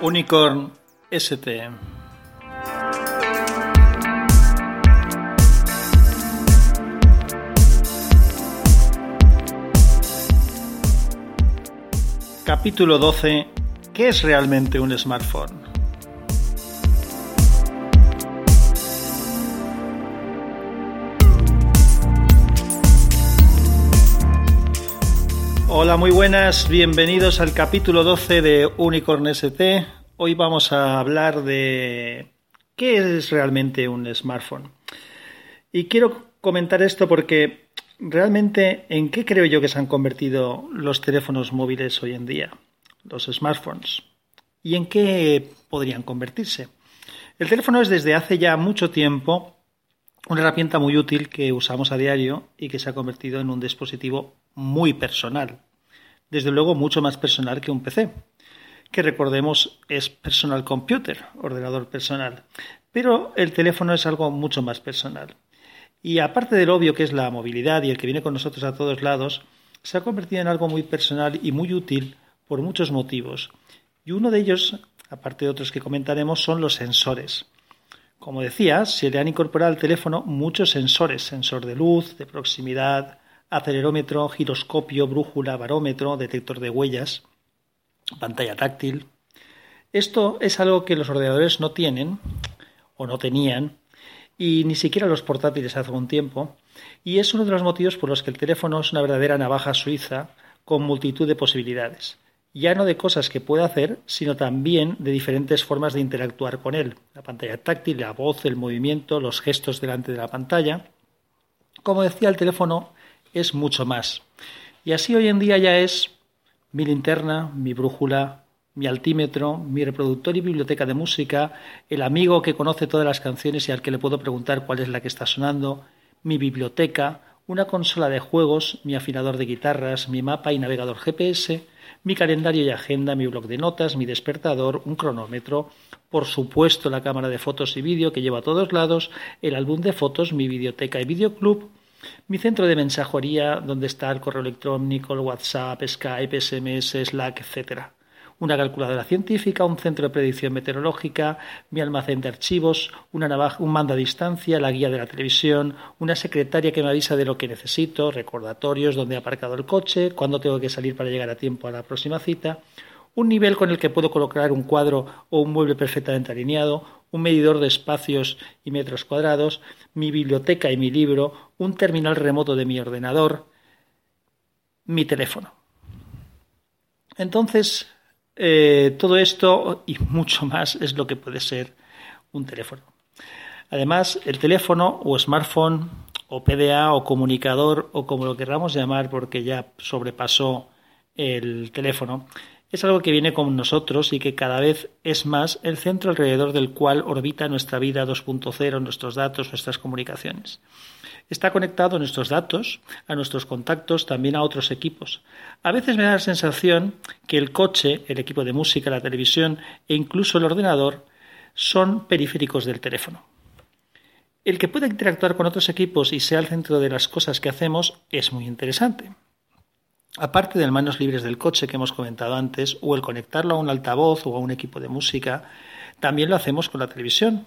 Unicorn ST. Capítulo 12. ¿Qué es realmente un smartphone? Hola, muy buenas, bienvenidos al capítulo 12 de Unicorn ST. Hoy vamos a hablar de qué es realmente un smartphone. Y quiero comentar esto porque realmente en qué creo yo que se han convertido los teléfonos móviles hoy en día, los smartphones, y en qué podrían convertirse. El teléfono es desde hace ya mucho tiempo una herramienta muy útil que usamos a diario y que se ha convertido en un dispositivo muy personal desde luego mucho más personal que un PC, que recordemos es personal computer, ordenador personal. Pero el teléfono es algo mucho más personal. Y aparte del obvio que es la movilidad y el que viene con nosotros a todos lados, se ha convertido en algo muy personal y muy útil por muchos motivos. Y uno de ellos, aparte de otros que comentaremos, son los sensores. Como decía, se le han incorporado al teléfono muchos sensores, sensor de luz, de proximidad, acelerómetro, giroscopio, brújula, barómetro, detector de huellas, pantalla táctil. Esto es algo que los ordenadores no tienen o no tenían y ni siquiera los portátiles hace un tiempo y es uno de los motivos por los que el teléfono es una verdadera navaja suiza con multitud de posibilidades, ya no de cosas que puede hacer, sino también de diferentes formas de interactuar con él, la pantalla táctil, la voz, el movimiento, los gestos delante de la pantalla. Como decía, el teléfono es mucho más. Y así hoy en día ya es mi linterna, mi brújula, mi altímetro, mi reproductor y biblioteca de música, el amigo que conoce todas las canciones y al que le puedo preguntar cuál es la que está sonando, mi biblioteca, una consola de juegos, mi afinador de guitarras, mi mapa y navegador GPS, mi calendario y agenda, mi blog de notas, mi despertador, un cronómetro, por supuesto la cámara de fotos y vídeo que llevo a todos lados, el álbum de fotos, mi biblioteca y videoclub, mi centro de mensajería, donde está el correo electrónico, el WhatsApp, Skype, SMS, Slack, etc. Una calculadora científica, un centro de predicción meteorológica, mi almacén de archivos, una un mando a distancia, la guía de la televisión, una secretaria que me avisa de lo que necesito, recordatorios, dónde he aparcado el coche, cuándo tengo que salir para llegar a tiempo a la próxima cita, un nivel con el que puedo colocar un cuadro o un mueble perfectamente alineado, un medidor de espacios y metros cuadrados, mi biblioteca y mi libro, un terminal remoto de mi ordenador, mi teléfono. Entonces, eh, todo esto y mucho más es lo que puede ser un teléfono. Además, el teléfono o smartphone o PDA o comunicador o como lo queramos llamar porque ya sobrepasó el teléfono, es algo que viene con nosotros y que cada vez es más el centro alrededor del cual orbita nuestra vida 2.0, nuestros datos, nuestras comunicaciones. Está conectado a nuestros datos, a nuestros contactos, también a otros equipos. A veces me da la sensación que el coche, el equipo de música, la televisión e incluso el ordenador son periféricos del teléfono. El que pueda interactuar con otros equipos y sea el centro de las cosas que hacemos es muy interesante. Aparte de manos libres del coche que hemos comentado antes, o el conectarlo a un altavoz o a un equipo de música, también lo hacemos con la televisión.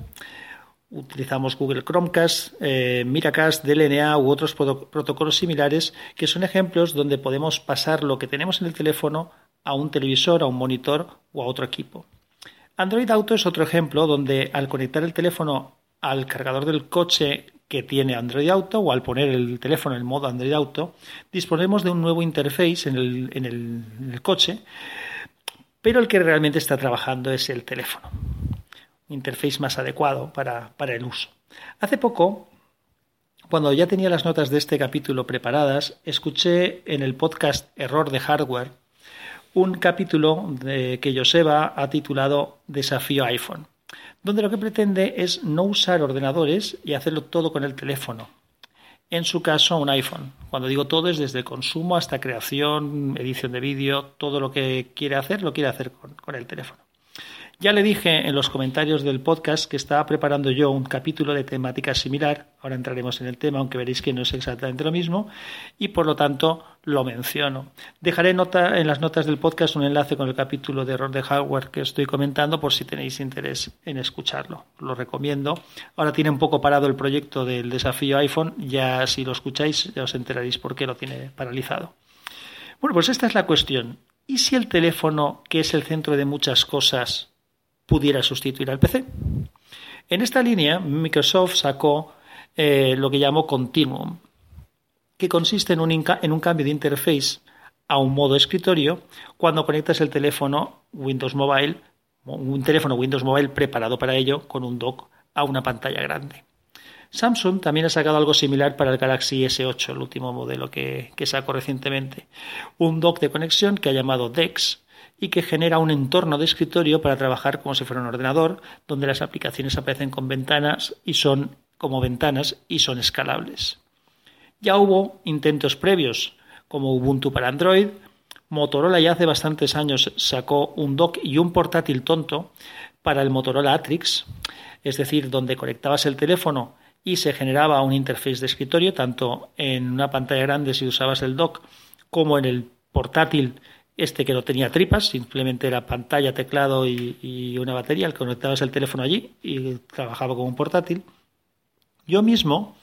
Utilizamos Google Chromecast, eh, Miracast, DLNA u otros protocolos similares que son ejemplos donde podemos pasar lo que tenemos en el teléfono a un televisor, a un monitor o a otro equipo. Android Auto es otro ejemplo donde al conectar el teléfono al cargador del coche que tiene Android Auto o al poner el teléfono en modo Android Auto, disponemos de un nuevo interface en el, en el, coche, pero el que realmente está trabajando es el teléfono. Un interface más adecuado para, para el uso. Hace poco, cuando ya tenía las notas de este capítulo preparadas, escuché en el podcast Error de Hardware un capítulo que Joseba ha titulado Desafío iPhone donde lo que pretende es no usar ordenadores y hacerlo todo con el teléfono. En su caso, un iPhone. Cuando digo todo es desde consumo hasta creación, edición de vídeo, todo lo que quiere hacer lo quiere hacer con, el teléfono. Ya le dije en los comentarios del podcast que estaba preparando yo un capítulo de temática similar, ahora entraremos en el tema, aunque veréis que no es exactamente lo mismo, y por lo tanto lo menciono. Dejaré nota, en las notas del podcast un enlace con el capítulo de error de hardware que estoy comentando por si tenéis interés en escucharlo. Lo recomiendo. Ahora tiene un poco parado el proyecto del desafío iPhone, ya si lo escucháis ya os enteraréis por qué lo tiene paralizado. Bueno, pues esta es la cuestión. ¿Y si el teléfono, que es el centro de muchas cosas, pudiera sustituir al PC. En esta línea, Microsoft sacó eh, lo que llamó Continuum, que consiste en un, en un cambio de interface a un modo escritorio cuando conectas el teléfono Windows Mobile, un teléfono Windows Mobile preparado para ello con un dock a una pantalla grande. Samsung también ha sacado algo similar para el Galaxy S8, el último modelo que, que sacó recientemente. Un dock de conexión que ha llamado DeX, y que genera un entorno de escritorio para trabajar como si fuera un ordenador, donde las aplicaciones aparecen con ventanas y son como ventanas y son escalables. Ya hubo intentos previos, como Ubuntu para Android, Motorola ya hace bastantes años sacó un dock y un portátil tonto para el Motorola Atrix, es decir, donde conectabas el teléfono y se generaba un interface de escritorio, tanto en una pantalla grande si usabas el dock como en el portátil este que no tenía tripas, simplemente era pantalla, teclado y, una batería, al conectabas el teléfono allí y trabajaba como un portátil. Yo mismo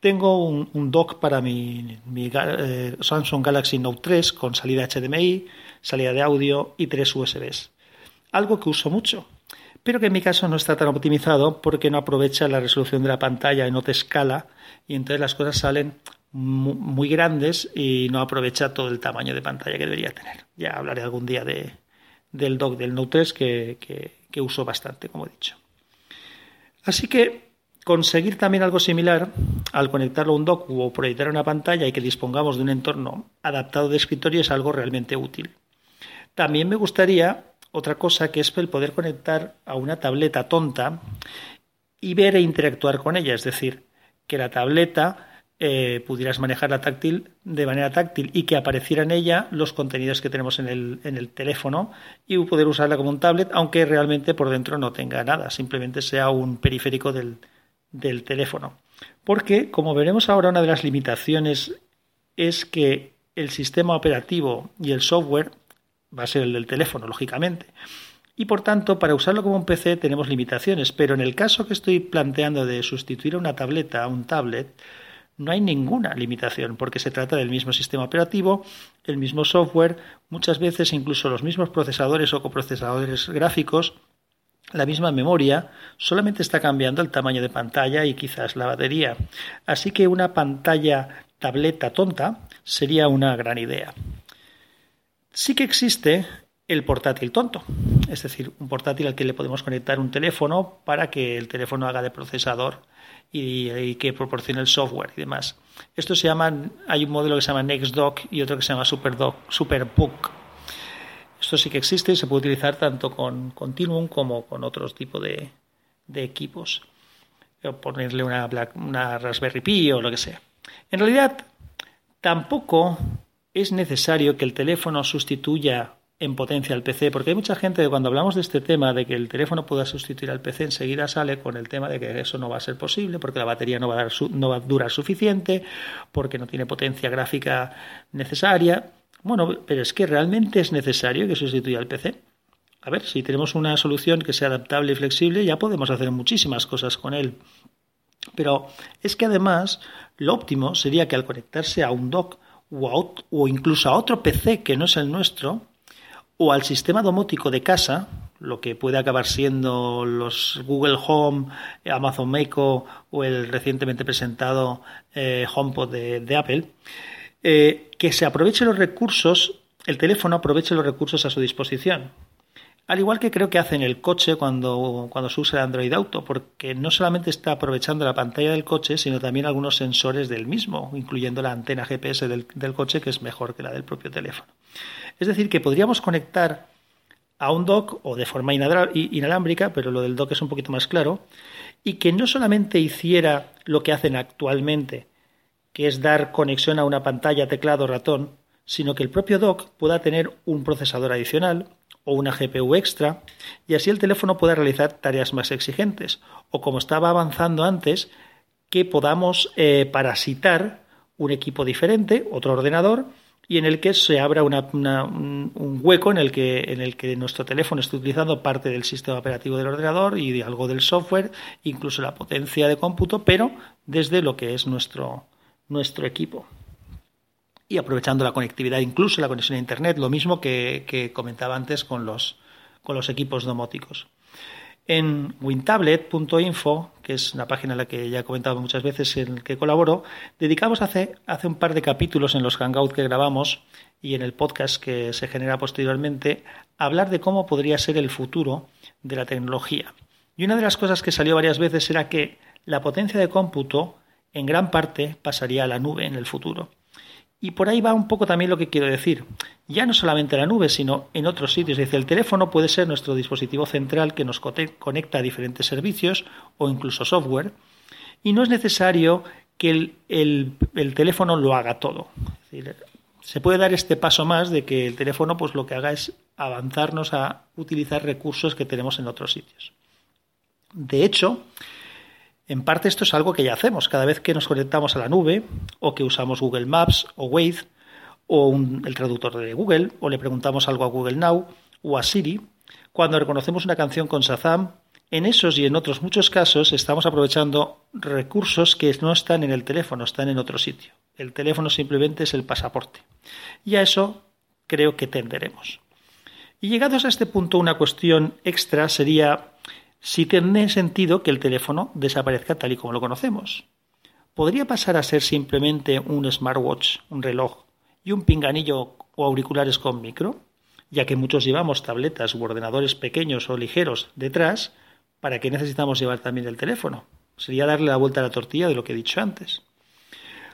tengo un, dock para mi, eh, Samsung Galaxy Note 3 con salida HDMI, salida de audio y tres USBs. Algo que uso mucho, pero que en mi caso no está tan optimizado porque no aprovecha la resolución de la pantalla y no te escala y entonces las cosas salen muy grandes y no aprovecha todo el tamaño de pantalla que debería tener. Ya hablaré algún día de, del dock del Note 3 que, que, uso bastante, como he dicho. Así que conseguir también algo similar al conectarlo a un dock o proyectar una pantalla y que dispongamos de un entorno adaptado de escritorio es algo realmente útil. También me gustaría otra cosa que es el poder conectar a una tableta tonta y ver e interactuar con ella, es decir, que la tableta eh, pudieras manejarla táctil de manera táctil y que apareciera en ella los contenidos que tenemos en el, en el teléfono y poder usarla como un tablet, aunque realmente por dentro no tenga nada, simplemente sea un periférico del, del teléfono. Porque, como veremos ahora, una de las limitaciones es que el sistema operativo y el software va a ser el del teléfono, lógicamente. Y por tanto, para usarlo como un PC tenemos limitaciones, pero en el caso que estoy planteando de sustituir a una tableta a un tablet, no hay ninguna limitación porque se trata del mismo sistema operativo, el mismo software, muchas veces incluso los mismos procesadores o coprocesadores gráficos, la misma memoria, solamente está cambiando el tamaño de pantalla y quizás la batería. Así que una pantalla tableta tonta sería una gran idea. Sí que existe el portátil tonto, es decir, un portátil al que le podemos conectar un teléfono para que el teléfono haga de procesador y, que proporcione el software y demás. Esto se llama, hay un modelo que se llama NextDock y otro que se llama SuperDock, SuperBook. Esto sí que existe y se puede utilizar tanto con Continuum como con otros tipos de, de equipos. O ponerle una, una Raspberry Pi o lo que sea. En realidad, tampoco es necesario que el teléfono sustituya en potencia al PC, porque hay mucha gente que cuando hablamos de este tema, de que el teléfono pueda sustituir al PC, enseguida sale con el tema de que eso no va a ser posible, porque la batería no va a, dar no va a durar suficiente, porque no tiene potencia gráfica necesaria. Bueno, pero es que realmente es necesario que sustituya al PC. A ver, si tenemos una solución que sea adaptable y flexible, ya podemos hacer muchísimas cosas con él. Pero es que además lo óptimo sería que al conectarse a un dock o incluso a otro PC que no es el nuestro, o al sistema domótico de casa, lo que puede acabar siendo los Google Home, Amazon Echo o el recientemente presentado eh, HomePod de, Apple, eh, que se aproveche los recursos, el teléfono aproveche los recursos a su disposición. Al igual que creo que hace en el coche cuando, cuando se usa el Android Auto, porque no solamente está aprovechando la pantalla del coche, sino también algunos sensores del mismo, incluyendo la antena GPS del, del coche, que es mejor que la del propio teléfono. Es decir, que podríamos conectar a un dock o de forma inalámbrica, pero lo del dock es un poquito más claro, y que no solamente hiciera lo que hacen actualmente, que es dar conexión a una pantalla, teclado, ratón, sino que el propio dock pueda tener un procesador adicional o una GPU extra y así el teléfono pueda realizar tareas más exigentes o como estaba avanzando antes, que podamos eh, parasitar un equipo diferente, otro ordenador, y en el que se abra un, hueco en el, que, en el que nuestro teléfono esté utilizando parte del sistema operativo del ordenador y de algo del software, incluso la potencia de cómputo, pero desde lo que es nuestro, nuestro equipo. Y aprovechando la conectividad, incluso la conexión a Internet, lo mismo que, que comentaba antes con los, con los equipos domóticos. En wintablet.info, que es una página en la que ya he comentado muchas veces en la que colaboro, dedicamos hace, hace un par de capítulos en los Hangouts que grabamos y en el podcast que se genera posteriormente a hablar de cómo podría ser el futuro de la tecnología. Y una de las cosas que salió varias veces era que la potencia de cómputo en gran parte pasaría a la nube en el futuro. Y por ahí va un poco también lo que quiero decir. Ya no solamente la nube, sino en otros sitios. Decir, el teléfono puede ser nuestro dispositivo central que nos conecta a diferentes servicios o incluso software. Y no es necesario que el, teléfono lo haga todo. se puede dar este paso más de que el teléfono pues lo que haga es avanzarnos a utilizar recursos que tenemos en otros sitios. De hecho, en parte esto es algo que ya hacemos. Cada vez que nos conectamos a la nube o que usamos Google Maps o Wave o el traductor de Google o le preguntamos algo a Google Now o a Siri, cuando reconocemos una canción con Shazam, en esos y en otros muchos casos estamos aprovechando recursos que no están en el teléfono, están en otro sitio. El teléfono simplemente es el pasaporte. Y a eso creo que tenderemos. Y llegados a este punto, una cuestión extra sería si tiene sentido que el teléfono desaparezca tal y como lo conocemos. ¿Podría pasar a ser simplemente un smartwatch, un reloj y un pinganillo o auriculares con micro? Ya que muchos llevamos tabletas u ordenadores pequeños o ligeros detrás, ¿para qué necesitamos llevar también el teléfono? Sería darle la vuelta a la tortilla de lo que he dicho antes.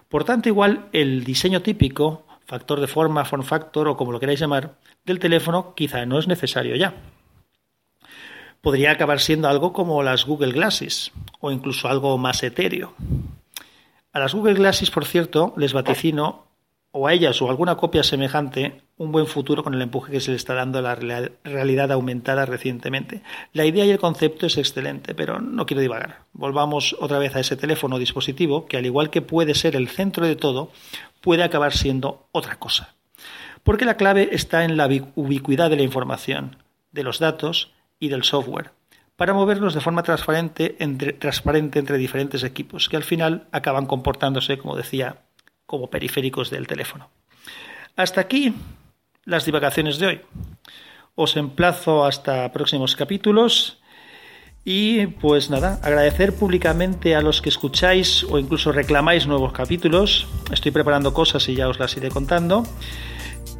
Por tanto, igual el diseño típico, factor de forma, form factor o como lo queráis llamar, del teléfono quizá no es necesario ya podría acabar siendo algo como las Google Glasses o incluso algo más etéreo. A las Google Glasses, por cierto, les vaticino, o a ellas o alguna copia semejante, un buen futuro con el empuje que se le está dando a la realidad aumentada recientemente. La idea y el concepto es excelente, pero no quiero divagar. Volvamos otra vez a ese teléfono o dispositivo que, al igual que puede ser el centro de todo, puede acabar siendo otra cosa. Porque la clave está en la ubicuidad de la información, de los datos y del software, para moverlos de forma transparente entre, transparente entre diferentes equipos, que al final acaban comportándose, como decía, como periféricos del teléfono. Hasta aquí las divagaciones de hoy. Os emplazo hasta próximos capítulos y pues nada, agradecer públicamente a los que escucháis o incluso reclamáis nuevos capítulos. Estoy preparando cosas y ya os las iré contando.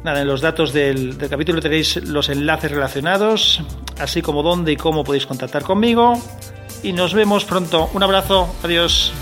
Nada, en los datos del, capítulo tenéis los enlaces relacionados, así como dónde y cómo podéis contactar conmigo. Y nos vemos pronto. Un abrazo. Adiós.